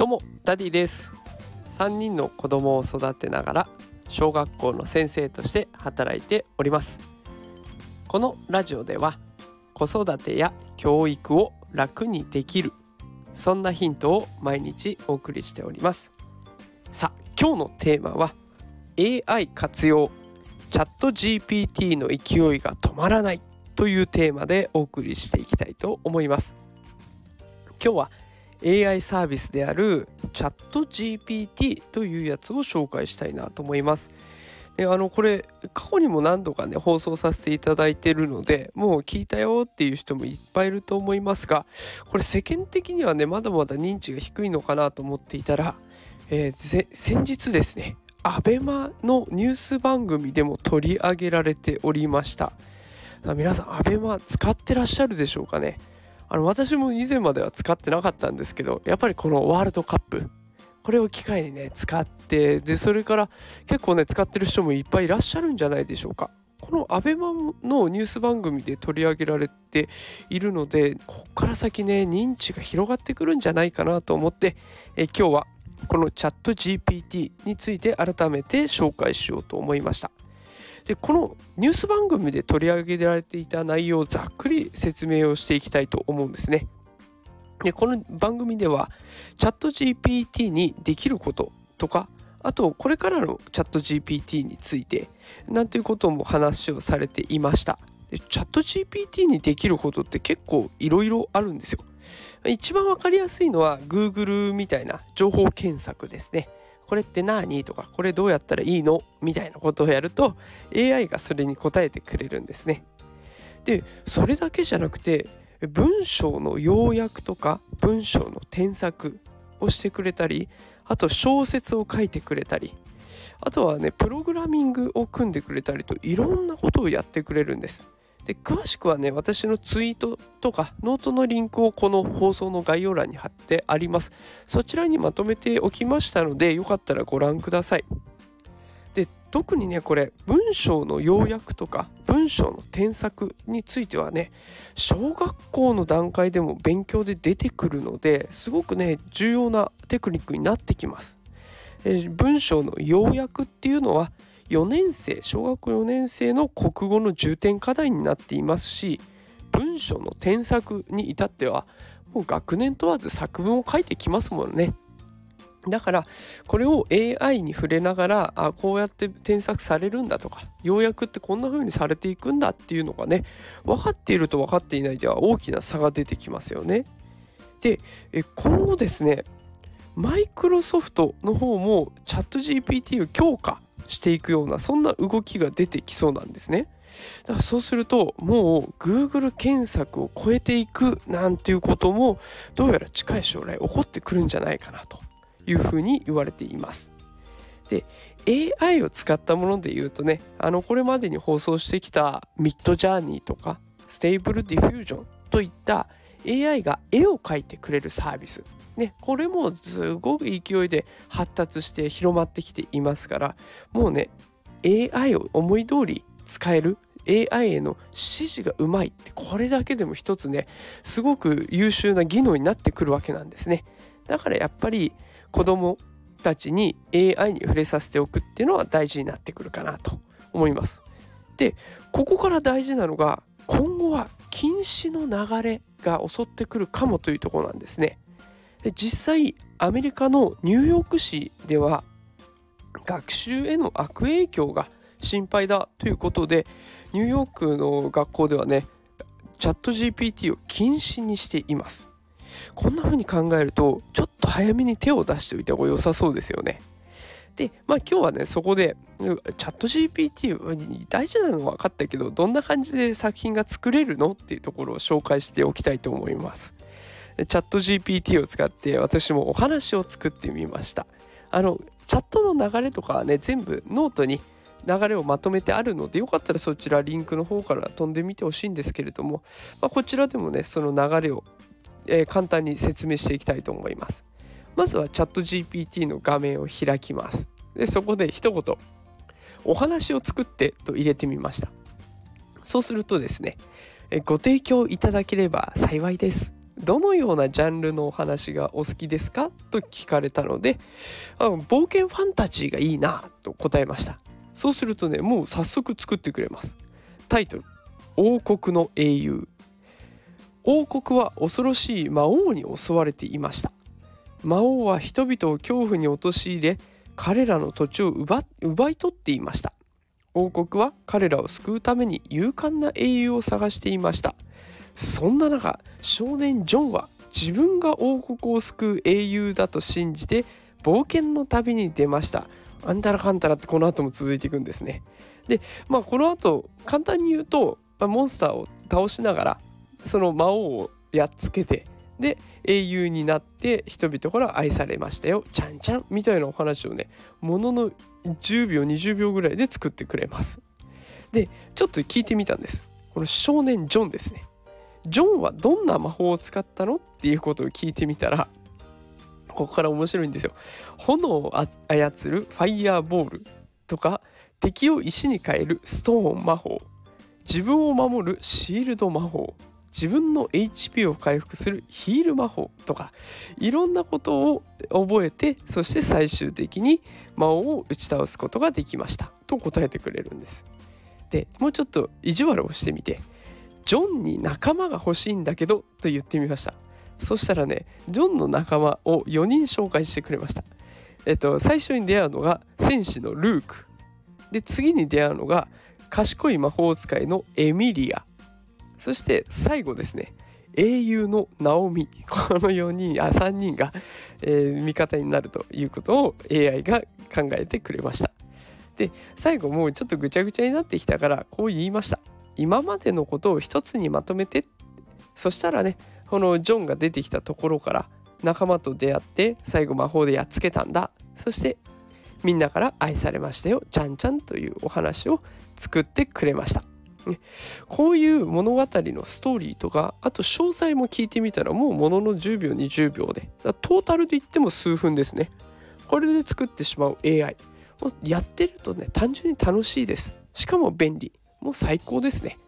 どうもダディです。3人の子供を育てながら小学校の先生として働いております。このラジオでは子育てや教育を楽にできるそんなヒントを毎日お送りしております。さあ今日のテーマは AI 活用チャット GPT の勢いが止まらないというテーマでお送りしていきたいと思います。今日は AI サービスであるチャット GPT というやつを紹介したいなと思います。であのこれ過去にも何度かね放送させていただいてるのでもう聞いたよっていう人もいっぱいいると思いますがこれ世間的にはねまだまだ認知が低いのかなと思っていたら、えー、先日ですね ABEMA のニュース番組でも取り上げられておりました。皆さん ABEMA 使ってらっしゃるでしょうかね？あの私も以前までは使ってなかったんですけどやっぱりこのワールドカップこれを機会にね使ってでそれから結構ね使ってる人もいっぱいいらっしゃるんじゃないでしょうか。この ABEMA のニュース番組で取り上げられているのでこっから先ね認知が広がってくるんじゃないかなと思ってえ今日はこのチャット GPT について改めて紹介しようと思いました。でこのニュース番組で取り上げられていた内容をざっくり説明をしていきたいと思うんですね。でこの番組ではチャット GPT にできることとかあとこれからのチャット GPT についてなんていうことも話をされていました。でチャット GPT にできることって結構いろいろあるんですよ。一番わかりやすいのは Google みたいな情報検索ですね。これって何？とかこれどうやったらいいの？みたいなことをやると AI がそれに答えてくれるんですね。でそれだけじゃなくて文章の要約とか文章の添削をしてくれたりあと小説を書いてくれたりあとはねプログラミングを組んでくれたりといろんなことをやってくれるんです。で詳しくはね私のツイートとかノートのリンクをこの放送の概要欄に貼ってあります。そちらにまとめておきましたのでよかったらご覧ください。で特にねこれ文章の要約とか文章の添削についてはね小学校の段階でも勉強で出てくるのですごくね重要なテクニックになってきます。え文章の要約っていうのは4年生小学校4年生の国語の重点課題になっていますし文章の添削に至ってはもう学年問わず作文を書いてきますもんね。だからこれを AI に触れながらあこうやって添削されるんだとか要約ってこんな風にされていくんだっていうのがね分かっていると分かっていないでは大きな差が出てきますよね。で今後ですねマイクロソフトの方もチャット GPT を強化していくようなそんな動きが出てきそうなんですね。だからそうするともう Google 検索を超えていくなんていうこともどうやら近い将来起こってくるんじゃないかなというふうに言われています。で AI を使ったもので言うとねあのこれまでに放送してきたミッドジャーニーとかステーブルディフュージョンといった AI が絵を描いてくれるサービス。ね、これもすごく勢いで発達して広まってきていますからもうね AI を思い通り使える AI への指示がうまいってこれだけでも一つねすごく優秀な技能になってくるわけなんですね。だからやっぱり子供たちに AI に触れさせておくっていうのは大事になってくるかなと思います。でここから大事なのが今後は禁止の流れが襲ってくるかもというところなんですね。で実際アメリカのニューヨーク市では学習への悪影響が心配だということでニューヨークの学校ではねチャット GPT を禁止にしています。こんな風に考えるとちょっと早めに手を出しておいた方が良さそうですよね。でまあ今日はねそこでチャット GPT 大事なのは分かったけどどんな感じで作品が作れるの？っていうところを紹介しておきたいと思います。チャット GPT を使って私もお話を作ってみました。あのチャットの流れとかはね全部ノートに流れをまとめてあるのでよかったらそちらリンクの方から飛んでみてほしいんですけれども、まあ、こちらでもねその流れを、えー、簡単に説明していきたいと思います。まずはチャット GPT の画面を開きます。でそこで一言お話を作ってと入れてみました。そうするとですねご提供いただければ幸いです。どのようなジャンルのお話がお好きですか？と聞かれたのであ冒険ファンタジーがいいなと答えました。そうするとねもう早速作ってくれます。タイトル「王国の英雄」王国は恐ろしい魔王に襲われていました。魔王は人々を恐怖に陥れ彼らの土地を奪奪い取っていました。王国は彼らを救うために勇敢な英雄を探していました。そんな中少年ジョンは自分が王国を救う英雄だと信じて冒険の旅に出ました。あんたらかんたらってこの後も続いていくんですね。でまあこの後簡単に言うと、まあ、モンスターを倒しながらその魔王をやっつけてで英雄になって人々から愛されましたよ。ちゃんちゃんみたいなお話をねものの10秒20秒ぐらいで作ってくれます。でちょっと聞いてみたんです。この少年ジョンですね。ジョンはどんな魔法を使ったのっていうことを聞いてみたらここから面白いんですよ。炎を操るファイヤーボールとか敵を石に変えるストーン魔法。自分を守るシールド魔法。自分の HP を回復するヒール魔法とかいろんなことを覚えてそして最終的に魔王を打ち倒すことができました。と答えてくれるんです。でもうちょっと意地悪をしてみてジョンに仲間が欲しいんだけどと言ってみました。そしたらねジョンの仲間を4人紹介してくれました。えっと最初に出会うのが戦士のルーク。で次に出会うのが賢い魔法使いのエミリア。そして最後ですね。英雄のナオミ。この4人あ3人が、えー、味方になるということを AI が考えてくれました。で最後もうちょっとぐちゃぐちゃになってきたからこう言いました。今までのことを一つにまとめて。そしたらねこのジョンが出てきたところから仲間と出会って最後魔法でやっつけたんだ。そしてみんなから愛されましたよ。ちゃんちゃんというお話を作ってくれました。こういう物語のストーリーとかあと詳細も聞いてみたらもうものの10秒20秒で。トータルで言っても数分ですね。これで作ってしまう AI やってるとね単純に楽しいです。しかも便利。もう最高ですね。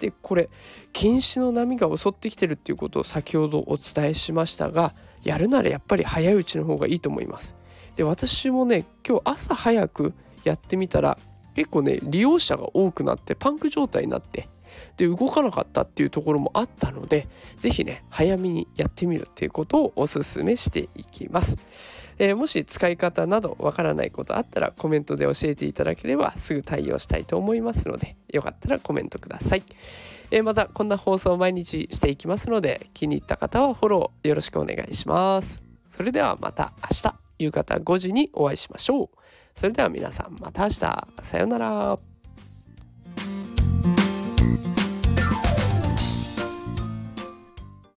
でこれ禁止の波が襲ってきてるっていうことを先ほどお伝えしましたがやるならやっぱり早いうちの方がいいと思います。で私もね今日朝早くやってみたら結構ね利用者が多くなってパンク状態になってで動かなかったっていうところもあったので是非ね早めにやってみるっていうことをおすすめしていきます。えー、もし使い方などわからないことあったらコメントで教えていただければすぐ対応したいと思いますのでよかったらコメントください。えー、またこんな放送を毎日していきますので気に入った方はフォローよろしくお願いします。それではまた明日夕方5時にお会いしましょう。それでは皆さんまた明日さようなら。